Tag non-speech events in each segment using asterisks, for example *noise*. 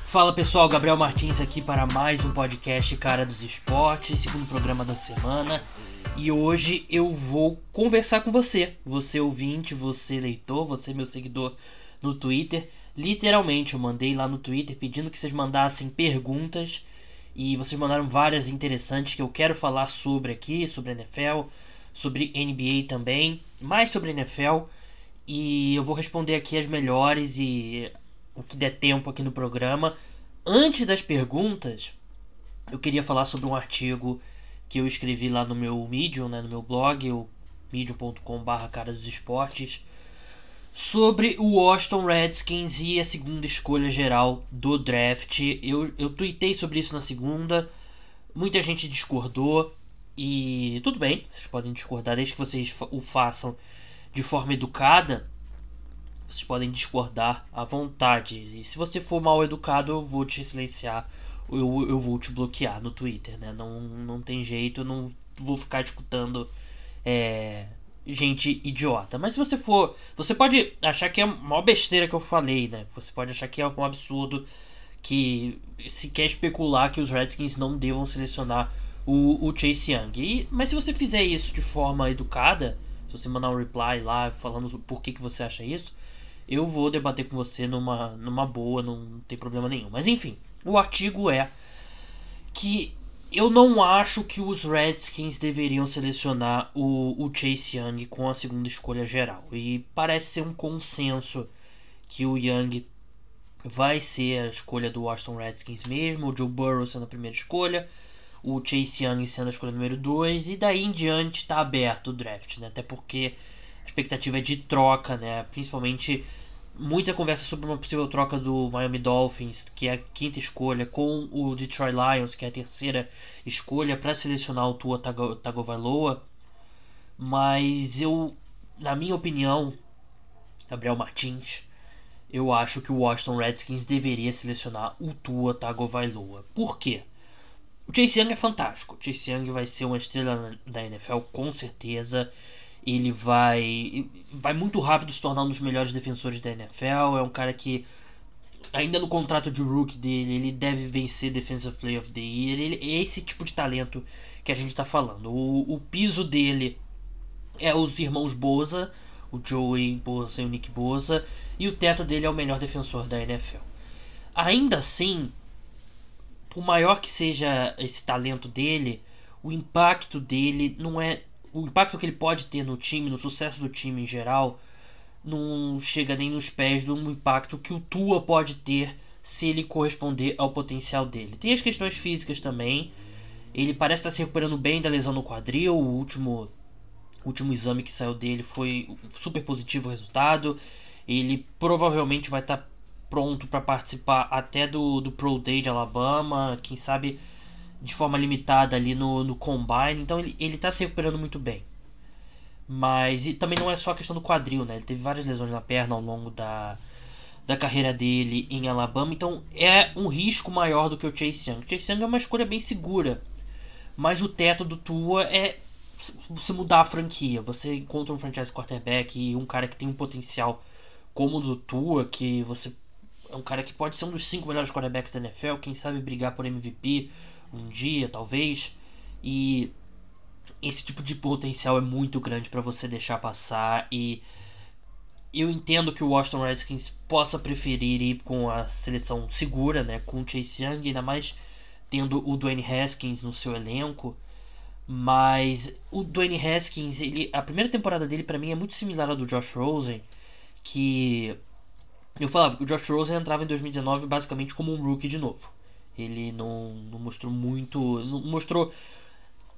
Fala pessoal, Gabriel Martins aqui para mais um podcast Cara dos Esportes, segundo programa da semana. E hoje eu vou conversar com você, você ouvinte, você leitor, você meu seguidor no Twitter. Literalmente, eu mandei lá no Twitter pedindo que vocês mandassem perguntas e vocês mandaram várias interessantes que eu quero falar sobre aqui, sobre NFL, sobre NBA também, mais sobre NFL. E eu vou responder aqui as melhores e o que der tempo aqui no programa. Antes das perguntas, eu queria falar sobre um artigo que eu escrevi lá no meu Medium, né, no meu blog, o medium.com.br cara dos esportes, sobre o Washington Redskins e a segunda escolha geral do draft. Eu, eu tuitei sobre isso na segunda, muita gente discordou, e tudo bem, vocês podem discordar desde que vocês o façam de forma educada. Vocês podem discordar à vontade. E se você for mal educado, eu vou te silenciar eu, eu vou te bloquear no Twitter, né? Não, não tem jeito, eu não vou ficar escutando é, gente idiota. Mas se você for. Você pode achar que é uma besteira que eu falei, né? Você pode achar que é um absurdo que se quer especular que os Redskins não devam selecionar o, o Chase Young. E, mas se você fizer isso de forma educada, se você mandar um reply lá falando por que, que você acha isso, eu vou debater com você numa, numa boa, não tem problema nenhum. Mas enfim, o artigo é que eu não acho que os Redskins deveriam selecionar o, o Chase Young com a segunda escolha geral. E parece ser um consenso que o Young vai ser a escolha do Washington Redskins mesmo, o Joe Burrow sendo a primeira escolha, o Chase Young sendo a escolha número 2, e daí em diante está aberto o draft, né? Até porque a expectativa é de troca, né? Principalmente muita conversa sobre uma possível troca do Miami Dolphins, que é a quinta escolha, com o Detroit Lions, que é a terceira escolha, para selecionar o Tua Tagovailoa. Mas eu, na minha opinião, Gabriel Martins, eu acho que o Washington Redskins deveria selecionar o Tua Tagovailoa. Por quê? O Chase Young é fantástico. O Chase Young vai ser uma estrela da NFL com certeza ele vai vai muito rápido se tornar um dos melhores defensores da NFL. É um cara que ainda no contrato de rookie dele, ele deve vencer Defensive Player of the Year. Ele, é esse tipo de talento que a gente está falando. O, o piso dele é os irmãos Boza, o Joey Boza e o Nick Boza, e o teto dele é o melhor defensor da NFL. Ainda assim, por maior que seja esse talento dele, o impacto dele não é o impacto que ele pode ter no time, no sucesso do time em geral, não chega nem nos pés do impacto que o Tua pode ter se ele corresponder ao potencial dele. Tem as questões físicas também. Ele parece estar se recuperando bem da lesão no quadril. O último, último exame que saiu dele foi super positivo o resultado. Ele provavelmente vai estar pronto para participar até do, do Pro Day de Alabama. Quem sabe de forma limitada ali no, no combine, então ele, ele tá se recuperando muito bem. Mas e também não é só a questão do quadril, né? Ele teve várias lesões na perna ao longo da, da carreira dele em Alabama, então é um risco maior do que o Chase Young. O Chase Young é uma escolha bem segura, mas o teto do Tua é você mudar a franquia. Você encontra um franchise quarterback e um cara que tem um potencial como o do Tua, que você é um cara que pode ser um dos cinco melhores quarterbacks da NFL, quem sabe brigar por MVP um dia, talvez. E esse tipo de potencial é muito grande para você deixar passar e eu entendo que o Washington Redskins possa preferir ir com a seleção segura, né, com o Chase Young, ainda mais tendo o Dwayne Haskins no seu elenco. Mas o Dwayne Haskins, ele, a primeira temporada dele para mim é muito similar à do Josh Rosen, que eu falava que o Josh Rosen entrava em 2019 basicamente como um rookie de novo. Ele não, não mostrou muito. Não mostrou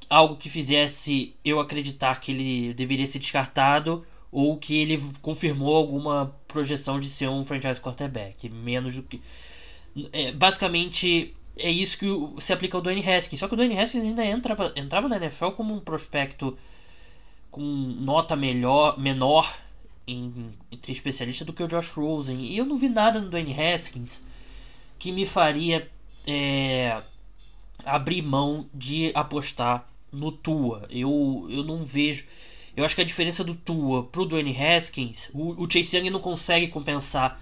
algo que fizesse eu acreditar que ele deveria ser descartado ou que ele confirmou alguma projeção de ser um franchise quarterback. Menos do que. É, basicamente é isso que se aplica ao Dwayne Haskins. Só que o Dwayne Haskins ainda entrava, entrava na NFL como um prospecto com nota melhor, menor em, entre especialistas do que o Josh Rosen. E eu não vi nada no Dwayne Haskins que me faria é, abrir mão de apostar no Tua. Eu, eu não vejo. Eu acho que a diferença do Tua pro Dwayne Haskins, o, o Chase Young não consegue compensar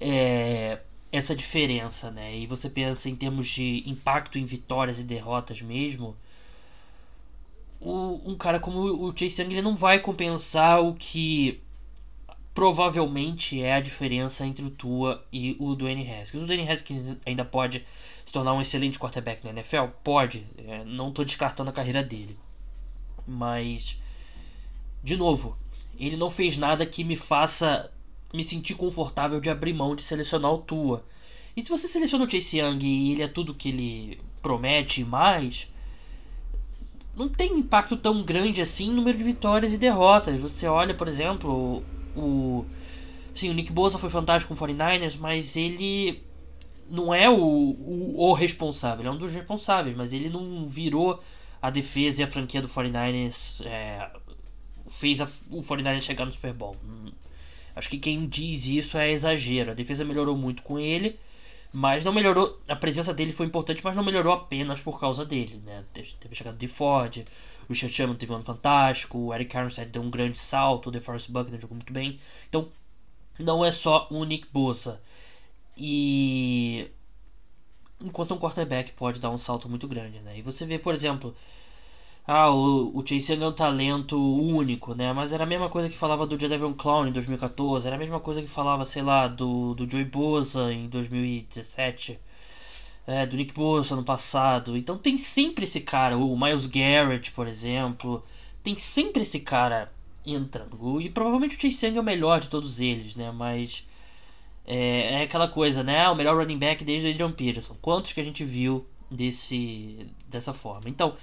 é, essa diferença, né? E você pensa em termos de impacto em vitórias e derrotas mesmo, o, um cara como o Chase Young ele não vai compensar o que provavelmente é a diferença entre o Tua e o Dwayne Haskins. O Dwayne Haskins ainda pode se tornar um excelente quarterback na NFL? Pode, é, não estou descartando a carreira dele. Mas, de novo, ele não fez nada que me faça me sentir confortável de abrir mão de selecionar o Tua. E se você seleciona o Chase Young e ele é tudo que ele promete mais, não tem impacto tão grande assim no número de vitórias e derrotas. Você olha, por exemplo, o. Sim, o Nick Bosa foi fantástico com o 49ers, mas ele não é o, o, o, responsável, ele é um dos responsáveis, mas ele não virou a defesa e a franquia do 49ers, é, fez a, o 49ers chegar no Super Bowl. Acho que quem diz isso é exagero. A defesa melhorou muito com ele, mas não melhorou. A presença dele foi importante, mas não melhorou apenas por causa dele. Né? Teve chegado de Ford, Richard Sherman teve um ano fantástico, o Eric Armstead deu um grande salto, o DeForest Buckner jogou muito bem. Então, não é só o Nick Bosa. E enquanto um quarterback pode dar um salto muito grande, né? E você vê, por exemplo, ah, o, o Chase Young é um talento único, né? Mas era a mesma coisa que falava do Jadavion Clown em 2014, era a mesma coisa que falava, sei lá, do, do Joey Bosa em 2017, é, do Nick Bosa no passado. Então tem sempre esse cara, o Miles Garrett, por exemplo, tem sempre esse cara entrando. E provavelmente o Chase Young é o melhor de todos eles, né? Mas é, é aquela coisa, né? O melhor running back desde o Adrian Peterson. Quantos que a gente viu desse dessa forma? Então,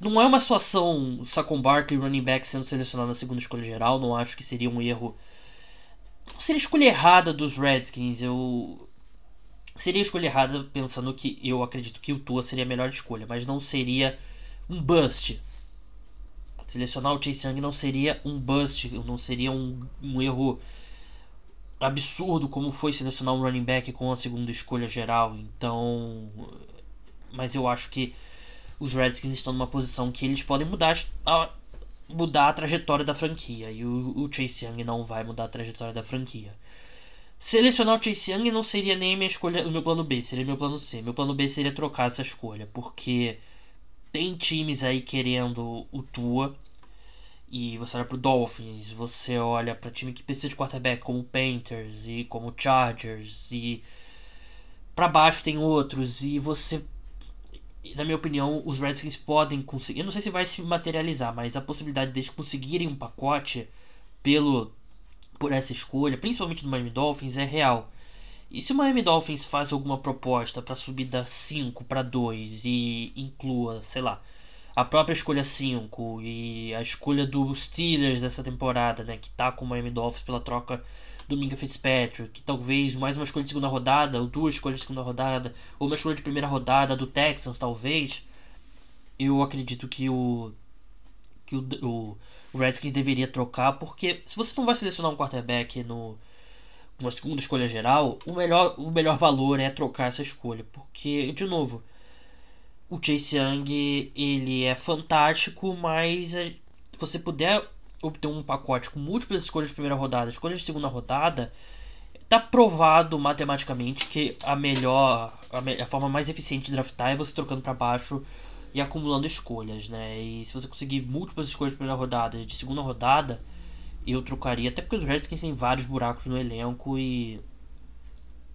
não é uma situação Saquon Barkley running back sendo selecionado na segunda escolha geral. Não acho que seria um erro. Não seria escolha errada dos Redskins. Eu seria escolha errada pensando que eu acredito que o Tua seria a melhor escolha, mas não seria um bust. Selecionar o Chase Young não seria um bust, não seria um, um erro absurdo como foi selecionar um running back com a segunda escolha geral. Então, mas eu acho que os Redskins estão numa posição que eles podem mudar a, mudar a trajetória da franquia e o, o Chase Young não vai mudar a trajetória da franquia. Selecionar o Chase Young não seria nem minha escolha, o meu plano B, seria meu plano C. Meu plano B seria trocar essa escolha, porque tem times aí querendo o Tua e você olha pro Dolphins, você olha para time que precisa de quarterback como o Panthers e como o Chargers e para baixo tem outros e você na minha opinião, os Redskins podem conseguir, eu não sei se vai se materializar, mas a possibilidade deles conseguirem um pacote pelo por essa escolha, principalmente do Miami Dolphins, é real. E se o Miami Dolphins faz alguma proposta para subir da 5 para 2 e inclua, sei lá, a própria escolha 5 e a escolha dos Steelers dessa temporada, né, que tá com o Miami Dolphins pela troca do Minka Fitzpatrick, que talvez mais uma escolha de segunda rodada, ou duas escolhas de segunda rodada, ou uma escolha de primeira rodada do Texans, talvez, eu acredito que o que o, o, Redskins deveria trocar, porque se você não vai selecionar um quarterback no uma segunda escolha geral, o melhor, o melhor valor é trocar essa escolha, porque de novo, o Chase Young ele é fantástico, mas se você puder obter um pacote com múltiplas escolhas de primeira rodada, escolhas de segunda rodada, tá provado matematicamente que a melhor, a, me, a forma mais eficiente de draftar é você trocando para baixo e acumulando escolhas, né? E se você conseguir múltiplas escolhas de primeira rodada de segunda rodada, eu trocaria, até porque os Redskins têm vários buracos no elenco e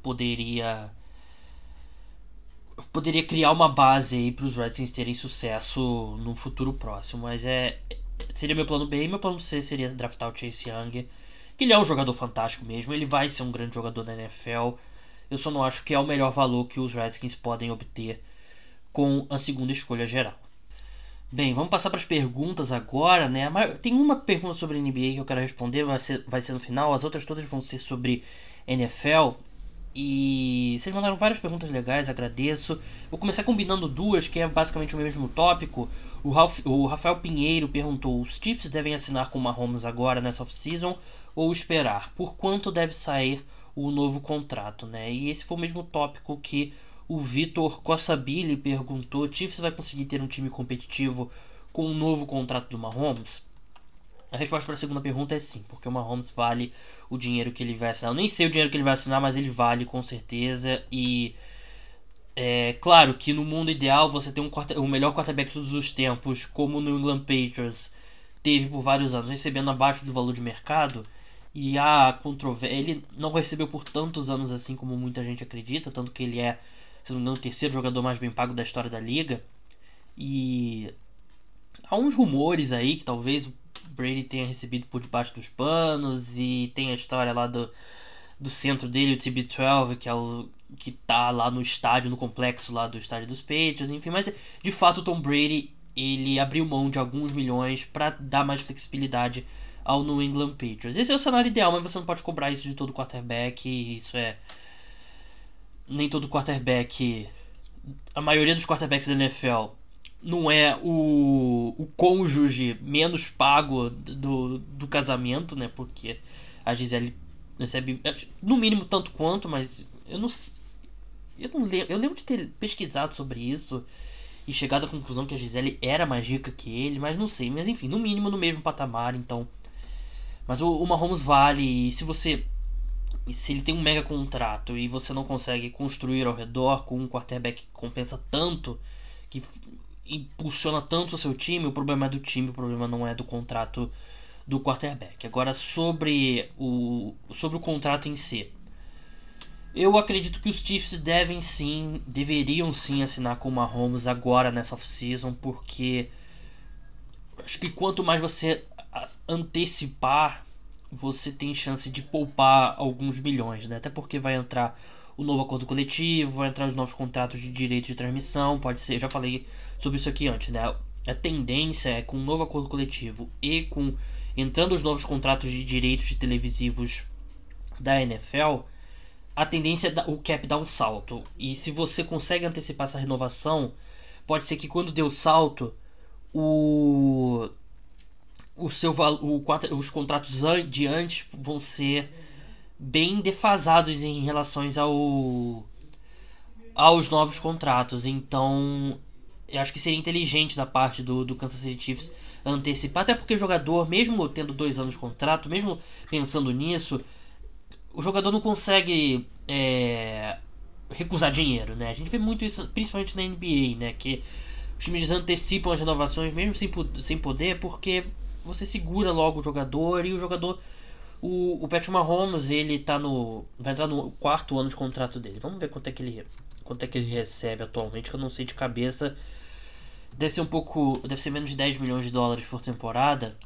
poderia poderia criar uma base aí para os Redskins terem sucesso no futuro próximo, mas é seria meu plano B e meu plano C seria draftar o Chase Young, que ele é um jogador fantástico mesmo, ele vai ser um grande jogador da NFL. Eu só não acho que é o melhor valor que os Redskins podem obter com a segunda escolha geral. Bem, vamos passar para as perguntas agora, né? Tem uma pergunta sobre NBA que eu quero responder, vai ser, vai ser no final, as outras todas vão ser sobre NFL. E vocês mandaram várias perguntas legais, agradeço. Vou começar combinando duas, que é basicamente o mesmo tópico. O, Ralph, o Rafael Pinheiro perguntou: os Chiefs devem assinar com o Mahomes agora nessa off-season ou esperar? Por quanto deve sair o novo contrato, né? E esse foi o mesmo tópico que o Vitor Cossabili perguntou: Chiefs vai conseguir ter um time competitivo com um novo contrato do Mahomes? A resposta para a segunda pergunta é sim, porque o Mahomes vale o dinheiro que ele vai assinar. Eu nem sei o dinheiro que ele vai assinar, mas ele vale com certeza. E é claro que no mundo ideal você tem um o melhor quarterback de todos os tempos, como o New England Patriots teve por vários anos, recebendo abaixo do valor de mercado. E a controvérsia. Ele não recebeu por tantos anos assim como muita gente acredita, tanto que ele é, se não me engano, o terceiro jogador mais bem pago da história da liga. E há uns rumores aí que talvez o Brady tenha recebido por debaixo dos panos e tem a história lá do, do centro dele, o TB12, que é o que tá lá no estádio, no complexo lá do estádio dos Patriots, enfim, mas de fato o Tom Brady ele abriu mão de alguns milhões para dar mais flexibilidade ao New England Patriots. Esse é o cenário ideal, mas você não pode cobrar isso de todo quarterback, isso é nem todo quarterback, a maioria dos quarterbacks da NFL não é o, o cônjuge menos pago do, do casamento, né? Porque a Gisele recebe no mínimo tanto quanto, mas eu não eu não lembro, eu lembro de ter pesquisado sobre isso e chegado à conclusão que a Gisele era mais rica que ele, mas não sei, mas enfim, no mínimo no mesmo patamar, então. Mas o, o Mahomes vale e se você se ele tem um mega contrato e você não consegue construir ao redor com um quarterback que compensa tanto, que impulsiona tanto o seu time, o problema é do time, o problema não é do contrato do quarterback. Agora sobre o sobre o contrato em si. Eu acredito que os Chiefs devem sim, deveriam sim assinar com o Mahomes agora nessa off-season, porque acho que quanto mais você antecipar, você tem chance de poupar alguns milhões, né? Até porque vai entrar o novo acordo coletivo, vai entrar os novos contratos de direito de transmissão, pode ser, já falei sobre isso aqui antes, né? A tendência é com o novo acordo coletivo e com entrando os novos contratos de direitos de televisivos da NFL, a tendência é o cap dar um salto. E se você consegue antecipar essa renovação, pode ser que quando dê o salto, o o seu o, os contratos de antes vão ser bem defasados em relação ao aos novos contratos. Então, eu acho que seria inteligente da parte do, do Kansas City Chiefs antecipar, até porque o jogador, mesmo tendo dois anos de contrato, mesmo pensando nisso, o jogador não consegue é, recusar dinheiro, né? A gente vê muito isso, principalmente na NBA, né? Que os times antecipam as renovações mesmo sem, sem poder, porque você segura logo o jogador e o jogador o, o Patrick Mahomes, ele tá no. Vai entrar no quarto ano de contrato dele. Vamos ver quanto é que ele. Quanto é que ele recebe atualmente, que eu não sei de cabeça. Deve ser um pouco. Deve ser menos de 10 milhões de dólares por temporada.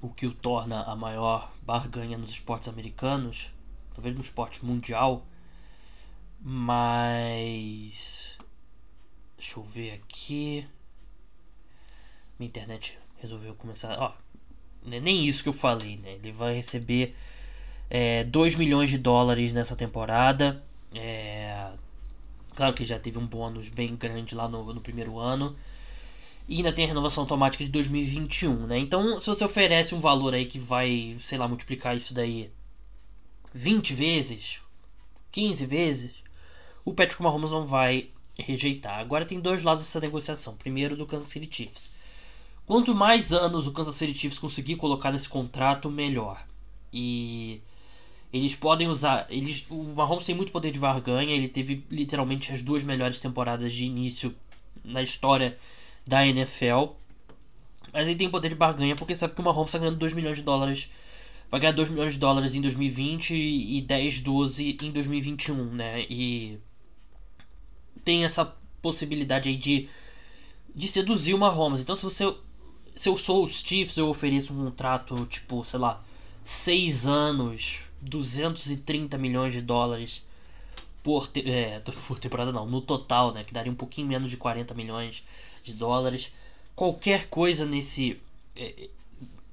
O que o torna a maior barganha nos esportes americanos. Talvez no esporte mundial. Mas. Deixa eu ver aqui. Minha internet resolveu começar. Ó, é nem isso que eu falei, né? Ele vai receber é, 2 milhões de dólares nessa temporada. É, claro que já teve um bônus bem grande lá no, no primeiro ano. E ainda tem a renovação automática de 2021, né? Então, se você oferece um valor aí que vai, sei lá, multiplicar isso daí 20 vezes, 15 vezes, o Patrick Mahomes não vai rejeitar. Agora tem dois lados dessa negociação. Primeiro do Kansas City Chiefs. Quanto mais anos o Kansas City Chiefs conseguir colocar nesse contrato, melhor. E eles podem usar. Eles, o Mahomes tem muito poder de barganha. Ele teve literalmente as duas melhores temporadas de início na história da NFL. Mas ele tem poder de barganha porque sabe que o Mahomes está ganhando 2 milhões de dólares. Vai ganhar 2 milhões de dólares em 2020 e 10, 12 em 2021, né? E tem essa possibilidade aí de, de seduzir o Mahomes. Então se você se eu sou os Chiefs, eu ofereço um contrato, tipo, sei lá, 6 anos, 230 milhões de dólares por, te é, *laughs* por temporada, não, no total, né? Que daria um pouquinho menos de 40 milhões de dólares. Qualquer coisa nesse, é,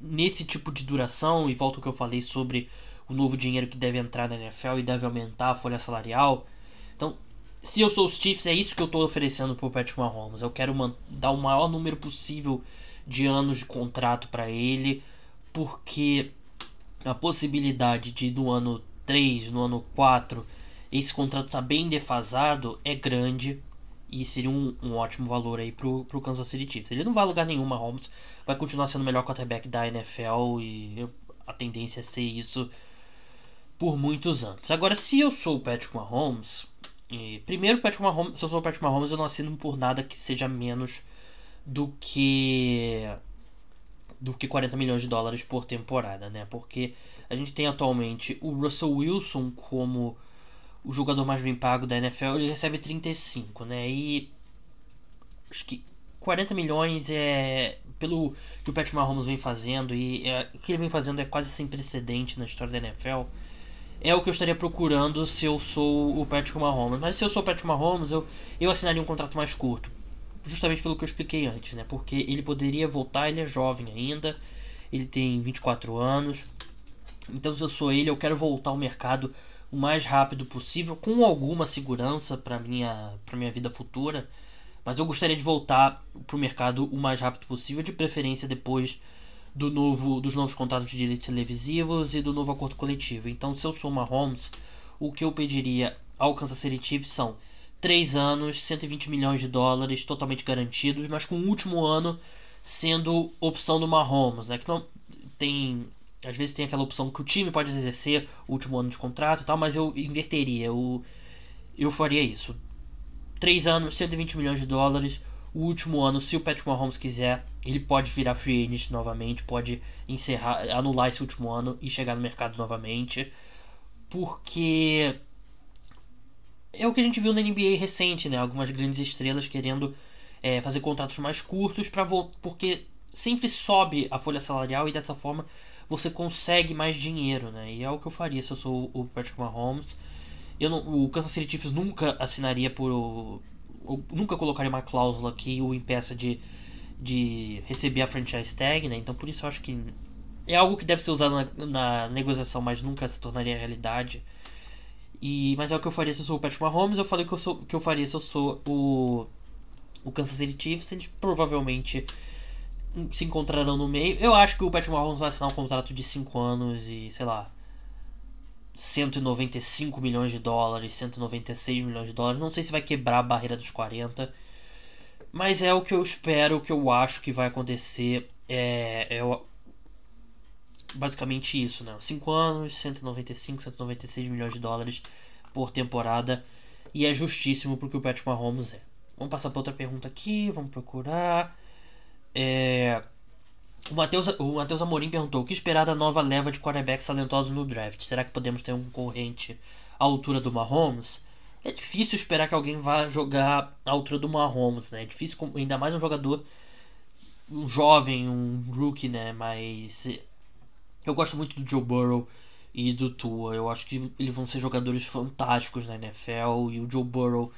nesse tipo de duração, e volto ao que eu falei sobre o novo dinheiro que deve entrar na NFL e deve aumentar a folha salarial. Então, se eu sou os Chiefs, é isso que eu estou oferecendo para o Patrick Mahomes. Eu quero dar o maior número possível de anos de contrato para ele, porque a possibilidade de no ano 3, no ano 4, esse contrato tá bem defasado é grande E seria um, um ótimo valor aí pro, pro Kansas City Chiefs. Ele não vai a lugar nenhum, Mahomes vai continuar sendo o melhor quarterback da NFL e a tendência é ser isso por muitos anos. Agora, se eu sou o Patrick Mahomes, e, primeiro, Patrick Mahomes, se eu sou o Patrick Mahomes, eu não assino por nada que seja menos do que do que 40 milhões de dólares por temporada, né? Porque a gente tem atualmente o Russell Wilson como o jogador mais bem pago da NFL, ele recebe 35, né? E acho que 40 milhões é pelo que o Patrick Mahomes vem fazendo e é, o que ele vem fazendo é quase sem precedente na história da NFL é o que eu estaria procurando se eu sou o Patrick Mahomes. Mas se eu sou o Patrick Mahomes, eu, eu assinaria um contrato mais curto. Justamente pelo que eu expliquei antes, né? Porque ele poderia voltar, ele é jovem ainda, ele tem 24 anos. Então, se eu sou ele, eu quero voltar ao mercado o mais rápido possível, com alguma segurança para minha para minha vida futura. Mas eu gostaria de voltar para o mercado o mais rápido possível, de preferência depois do novo, dos novos contratos de direitos televisivos e do novo acordo coletivo. Então, se eu sou uma Holmes, o que eu pediria ao Kansas City Chiefs são 3 anos, 120 milhões de dólares totalmente garantidos, mas com o último ano sendo opção do Mahomes, né? Que não tem às vezes tem aquela opção que o time pode exercer o último ano de contrato e tal, mas eu inverteria, eu eu faria isso. 3 anos, 120 milhões de dólares, o último ano, se o Patrick Mahomes quiser, ele pode virar free agent novamente, pode encerrar, anular esse último ano e chegar no mercado novamente. Porque é o que a gente viu na NBA recente, né? Algumas grandes estrelas querendo é, fazer contratos mais curtos para porque sempre sobe a folha salarial e dessa forma você consegue mais dinheiro, né? E é o que eu faria se eu sou o Patrick Mahomes. Eu não, o Kansas City Chiefs nunca assinaria por nunca colocaria uma cláusula que o impeça de, de receber a franchise tag, né? Então por isso eu acho que é algo que deve ser usado na, na negociação, mas nunca se tornaria realidade. E, mas é o que eu faria se eu sou o Patrick Mahomes. Eu falei que eu, sou, que eu faria se eu sou o, o Kansas City Chiefs. Eles provavelmente se encontrarão no meio. Eu acho que o Patrick Mahomes vai assinar um contrato de 5 anos e, sei lá, 195 milhões de dólares, 196 milhões de dólares. Não sei se vai quebrar a barreira dos 40. Mas é o que eu espero, o que eu acho que vai acontecer. É, é basicamente isso, né? 5 anos, 195, 196 milhões de dólares por temporada. E é justíssimo porque o Patrick Mahomes é. Vamos passar para outra pergunta aqui, vamos procurar. É, o Matheus, o Matheus Amorim perguntou: o que esperar da nova leva de quarterbacks talentosos no draft? Será que podemos ter um concorrente à altura do Mahomes? É difícil esperar que alguém vá jogar à altura do Mahomes, né? É difícil, ainda mais um jogador, um jovem, um rookie, né? Mas eu gosto muito do Joe Burrow e do Tua. Eu acho que eles vão ser jogadores fantásticos na NFL e o Joe Burrow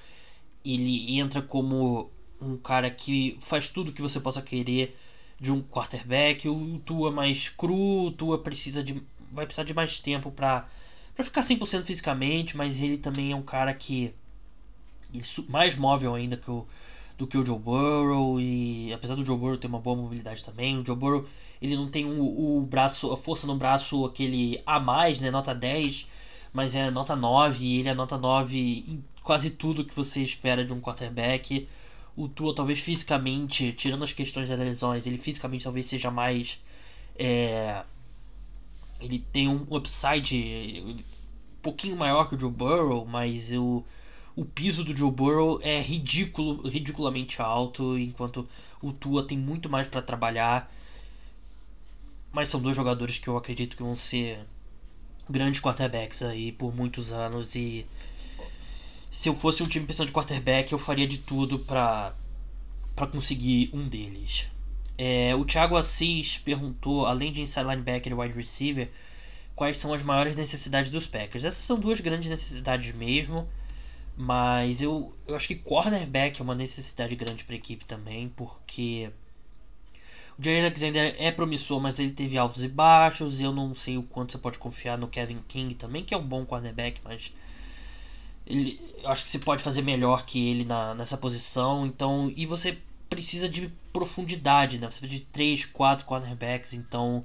ele entra como um cara que faz tudo que você possa querer de um quarterback. O Tua mais cru, o Tua precisa de vai precisar de mais tempo para para ficar 100% fisicamente, mas ele também é um cara que ele, mais móvel ainda que o do que o Joe Burrow e apesar do Joe Burrow ter uma boa mobilidade também, o Joe Burrow ele não tem o, o braço, a força no braço aquele a mais, né, nota 10, mas é nota 9 e ele é nota 9 em quase tudo que você espera de um quarterback o Tua talvez fisicamente, tirando as questões das lesões, ele fisicamente talvez seja mais. É, ele tem um upside um pouquinho maior que o Joe Burrow, mas o, o piso do Joe Burrow é ridículo, ridiculamente alto, enquanto o Tua tem muito mais para trabalhar. Mas são dois jogadores que eu acredito que vão ser grandes quarterbacks aí por muitos anos e se eu fosse um time pensando de quarterback, eu faria de tudo para para conseguir um deles. É, o Thiago Assis perguntou, além de inside linebacker e wide receiver, quais são as maiores necessidades dos Packers. Essas são duas grandes necessidades mesmo, mas eu, eu acho que cornerback é uma necessidade grande para a equipe também, porque o Jerry Alexander é promissor, mas ele teve altos e baixos. Eu não sei o quanto você pode confiar no Kevin King também, que é um bom cornerback, mas ele, eu acho que você pode fazer melhor que ele na, nessa posição. Então, e você precisa de profundidade, né? Você precisa de 3, 4 cornerbacks, então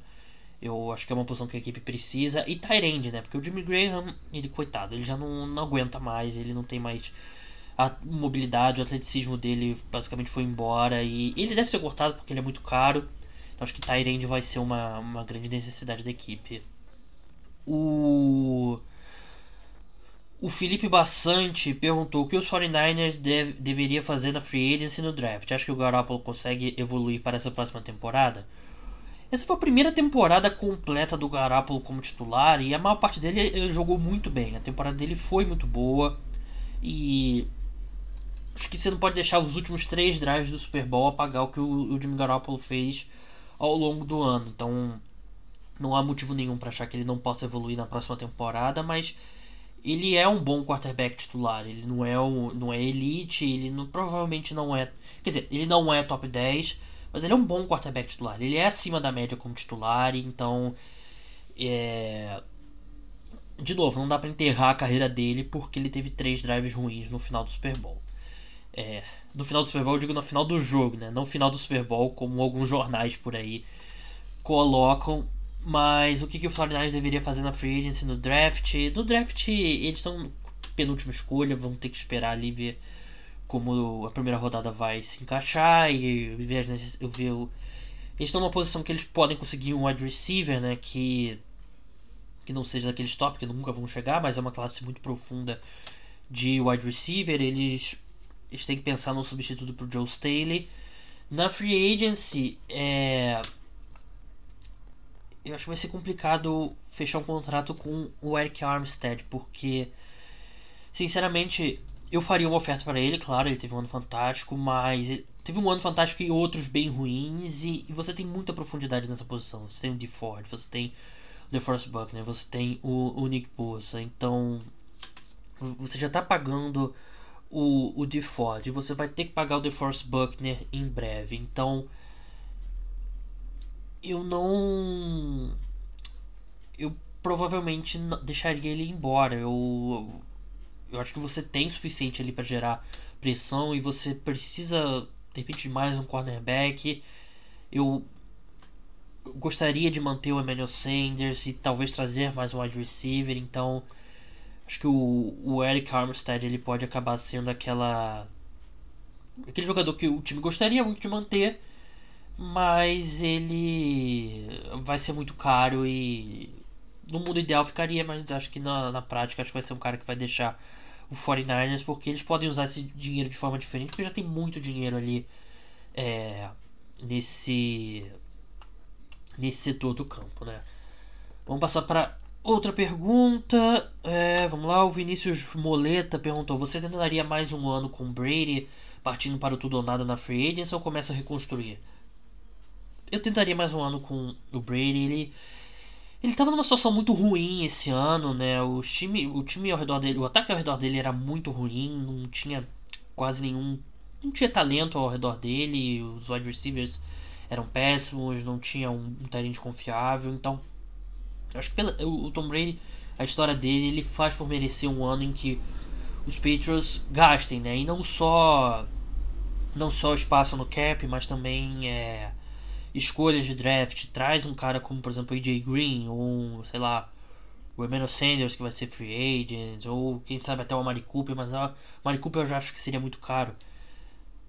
eu acho que é uma posição que a equipe precisa. E Tyrande, né? Porque o Jimmy Graham, ele coitado, ele já não, não aguenta mais, ele não tem mais a mobilidade, o atleticismo dele basicamente foi embora e ele deve ser cortado porque ele é muito caro. Então acho que Tyrande vai ser uma, uma grande necessidade da equipe. O o Felipe Bassante perguntou o que os 49ers deve, deveria fazer na free agency no draft. Acha que o Garoppolo consegue evoluir para essa próxima temporada? Essa foi a primeira temporada completa do Garoppolo como titular e a maior parte dele ele jogou muito bem. A temporada dele foi muito boa e acho que você não pode deixar os últimos três drives do Super Bowl apagar o que o, o Jimmy Garoppolo fez ao longo do ano. Então não há motivo nenhum para achar que ele não possa evoluir na próxima temporada, mas ele é um bom quarterback titular. Ele não é, um, não é elite, ele não, provavelmente não é. Quer dizer, ele não é top 10, mas ele é um bom quarterback titular. Ele é acima da média como titular, então. É... De novo, não dá para enterrar a carreira dele porque ele teve três drives ruins no final do Super Bowl. É, no final do Super Bowl, eu digo no final do jogo, né? Não no final do Super Bowl, como alguns jornais por aí colocam. Mas o que, que o 49 deveria fazer na free agency, no draft? No draft, eles estão penúltima escolha, vão ter que esperar ali ver como a primeira rodada vai se encaixar e ver, eu ver o... eles estão numa posição que eles podem conseguir um wide receiver, né, que que não seja daqueles top que nunca vão chegar, mas é uma classe muito profunda de wide receiver. Eles eles têm que pensar no substituto para o Joe Staley. Na free agency, é eu acho que vai ser complicado fechar um contrato com o Eric Armstead, porque, sinceramente, eu faria uma oferta para ele, claro, ele teve um ano fantástico, mas teve um ano fantástico e outros bem ruins, e, e você tem muita profundidade nessa posição. Você tem o DeFord, você tem o DeForest Buckner, você tem o, o Nick Bosa, então você já está pagando o, o DeFord, você vai ter que pagar o DeForest Buckner em breve, então eu não. Eu provavelmente deixaria ele embora. Eu, eu acho que você tem suficiente ali para gerar pressão e você precisa, de repente, de mais um cornerback. Eu gostaria de manter o Emmanuel Sanders e talvez trazer mais um wide receiver. Então, acho que o, o Eric Armstead ele pode acabar sendo aquela aquele jogador que o time gostaria muito de manter mas ele vai ser muito caro e no mundo ideal ficaria, mas acho que na, na prática acho que vai ser um cara que vai deixar o 49ers porque eles podem usar esse dinheiro de forma diferente, porque já tem muito dinheiro ali é, nesse nesse setor do campo, né? Vamos passar para outra pergunta. É, vamos lá, o Vinícius Moleta perguntou: Você tentaria mais um ano com Brady partindo para o tudo ou nada na free agency ou começa a reconstruir? eu tentaria mais um ano com o Brady. Ele ele estava numa situação muito ruim esse ano, né? O time, o time ao redor dele, o ataque ao redor dele era muito ruim, não tinha quase nenhum, não tinha talento ao redor dele, os wide receivers eram péssimos, não tinha um, um talento confiável, então acho que pela, o, o Tom Brady, a história dele, ele faz por merecer um ano em que os Patriots gastem, né? E não só não só espaço no cap, mas também é, escolhas de draft, traz um cara como, por exemplo, o AJ Green, ou sei lá, o Emmanuel Sanders, que vai ser free agent, ou quem sabe até o Amari Cooper, mas o Amari Cooper eu já acho que seria muito caro.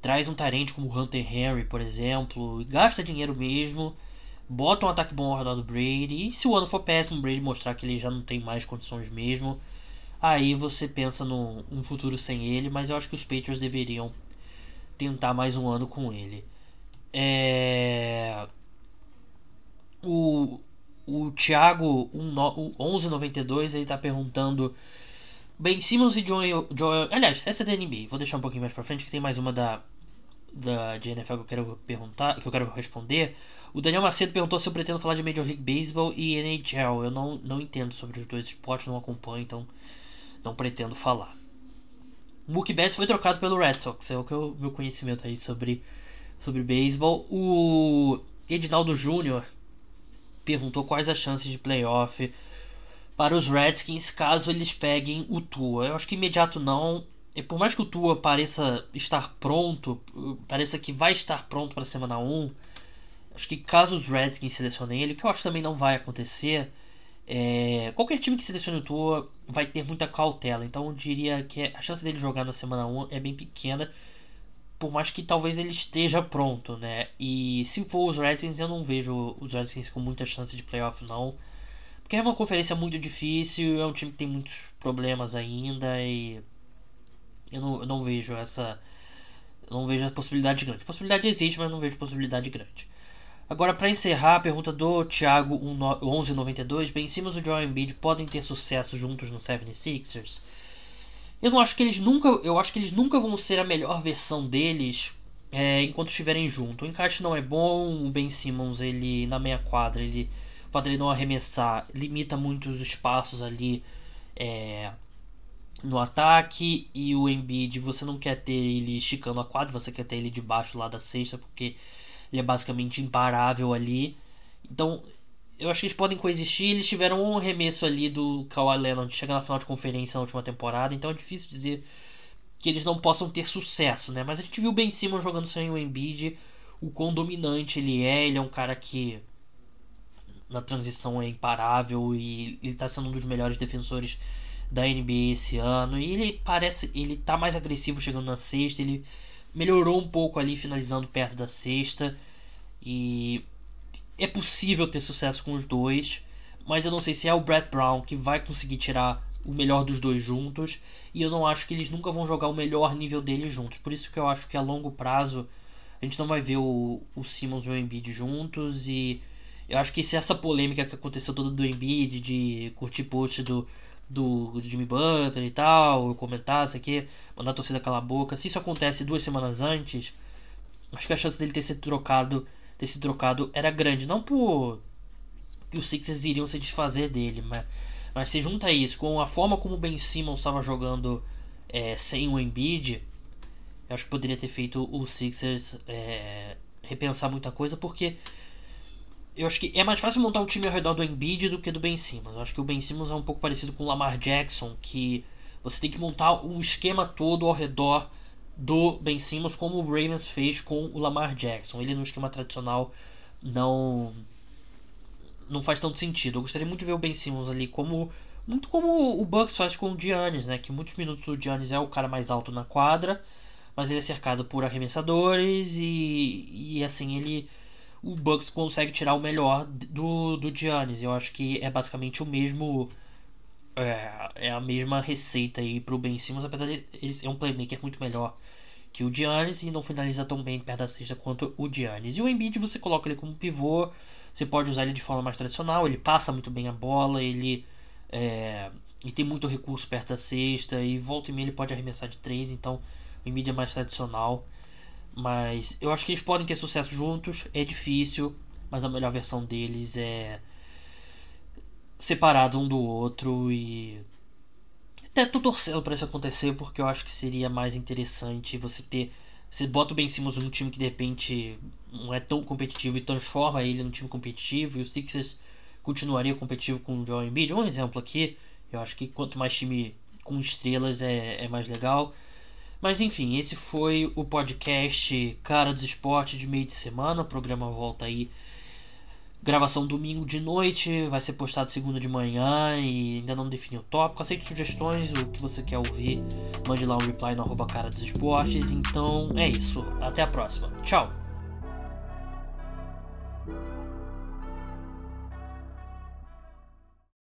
Traz um tarente como o Hunter Henry, por exemplo, e gasta dinheiro mesmo, bota um ataque bom ao redor do Brady, e se o ano for péssimo, o Brady mostrar que ele já não tem mais condições mesmo, aí você pensa no um futuro sem ele, mas eu acho que os Patriots deveriam tentar mais um ano com ele. É... O, o Thiago 1192 ele tá perguntando Ben Simmons e Joel, Joel. Aliás, essa é da NBA. Vou deixar um pouquinho mais pra frente que tem mais uma da, da de NFL que eu quero perguntar, que eu quero responder. O Daniel Macedo perguntou se eu pretendo falar de Major League Baseball e NHL. Eu não, não entendo sobre os dois esportes, não acompanho, então não pretendo falar. Mookie Betts foi trocado pelo Red Sox, é o que eu, meu conhecimento aí sobre sobre beisebol. O Edinaldo Júnior perguntou quais as chances de playoff para os Redskins caso eles peguem o Tua. Eu acho que imediato não. E por mais que o Tua pareça estar pronto, pareça que vai estar pronto para a semana 1, acho que caso os Redskins selecionem ele, que eu acho também não vai acontecer, É, qualquer time que selecione o Tua vai ter muita cautela, então eu diria que a chance dele jogar na semana 1 é bem pequena, por mais que talvez ele esteja pronto, né? E se for os Redskins, eu não vejo os Redskins com muita chance de playoff, não. Porque é uma conferência muito difícil, é um time que tem muitos problemas ainda e eu não, eu não vejo essa. Eu não vejo a possibilidade grande. Possibilidade existe, mas não vejo possibilidade grande. Agora, para encerrar, a pergunta do Thiago 1192, bem, Simmons e o Joel Embiid podem ter sucesso juntos no 76ers? Eu não acho que eles nunca, eu acho que eles nunca vão ser a melhor versão deles é, enquanto estiverem juntos. O encaixe não é bom, o Ben Simmons, ele na meia quadra, ele o dele não arremessar limita muito os espaços ali é, no ataque e o Embiid, você não quer ter ele esticando a quadra, você quer ter ele debaixo lá da cesta porque ele é basicamente imparável ali. Então, eu acho que eles podem coexistir. Eles tiveram um arremesso ali do Kawhi Leonard chegar na final de conferência na última temporada, então é difícil dizer que eles não possam ter sucesso, né? Mas a gente viu Ben Simmons jogando sem o Embiid, o quão dominante ele é. Ele é um cara que na transição é imparável e ele está sendo um dos melhores defensores da NBA esse ano. E ele parece, ele tá mais agressivo chegando na sexta, ele melhorou um pouco ali finalizando perto da sexta e é possível ter sucesso com os dois, mas eu não sei se é o Brett Brown que vai conseguir tirar o melhor dos dois juntos e eu não acho que eles nunca vão jogar o melhor nível deles juntos. Por isso que eu acho que a longo prazo a gente não vai ver o, o Simmons e o Embiid juntos e eu acho que se essa polêmica que aconteceu toda do Embiid de curtir post do do, Jimmy Butler e tal, comentar isso aqui, mandar a torcida calar a boca. Se isso acontece duas semanas antes, acho que a chance dele ter sido trocado, ter sido trocado era grande. Não por que os Sixers iriam se desfazer dele, mas, mas se junta isso com a forma como o Ben Simmons estava jogando é, sem o Embiid, eu acho que poderia ter feito os Sixers é, repensar muita coisa, porque eu acho que é mais fácil montar um time ao redor do Embiid do que do Ben Simmons. Eu acho que o Ben Simmons é um pouco parecido com o Lamar Jackson, que você tem que montar um esquema todo ao redor do Ben Simmons, como o Ravens fez com o Lamar Jackson. Ele no esquema tradicional não não faz tanto sentido. Eu gostaria muito de ver o Ben Simmons ali como muito como o Bucks faz com o Giannis, né? Que muitos minutos o Giannis é o cara mais alto na quadra, mas ele é cercado por arremessadores e, e assim ele o Bucks consegue tirar o melhor do, do Giannis. Eu acho que é basicamente o mesmo. É, é a mesma receita aí pro Ben Simmons, apesar de ele ser um playmaker muito melhor que o Giannis e não finaliza tão bem perto da cesta quanto o Giannis. E o Embiid você coloca ele como pivô, você pode usar ele de forma mais tradicional, ele passa muito bem a bola, ele, é, tem muito recurso perto da cesta e volta e meia ele pode arremessar de três, então o Embiid é mais tradicional. Mas eu acho que eles podem ter sucesso juntos. É difícil, mas a melhor versão deles é separado um do outro e até tô torcendo para isso acontecer porque eu acho que seria mais interessante você ter você bota o Ben Simmons num time que de repente não é tão competitivo e transforma ele num time competitivo e o Sixers continuaria competitivo com o Joel Embiid. Um exemplo aqui, eu acho que quanto mais time com estrelas é, é mais legal. Mas enfim, esse foi o podcast Cara dos Esportes de meio de semana. O programa volta aí. Gravação domingo de noite, vai ser postado segunda de manhã e ainda não defini o tópico. Aceite sugestões, o que você quer ouvir, mande lá um reply no arroba cara dos esportes. Então é isso, até a próxima. Tchau!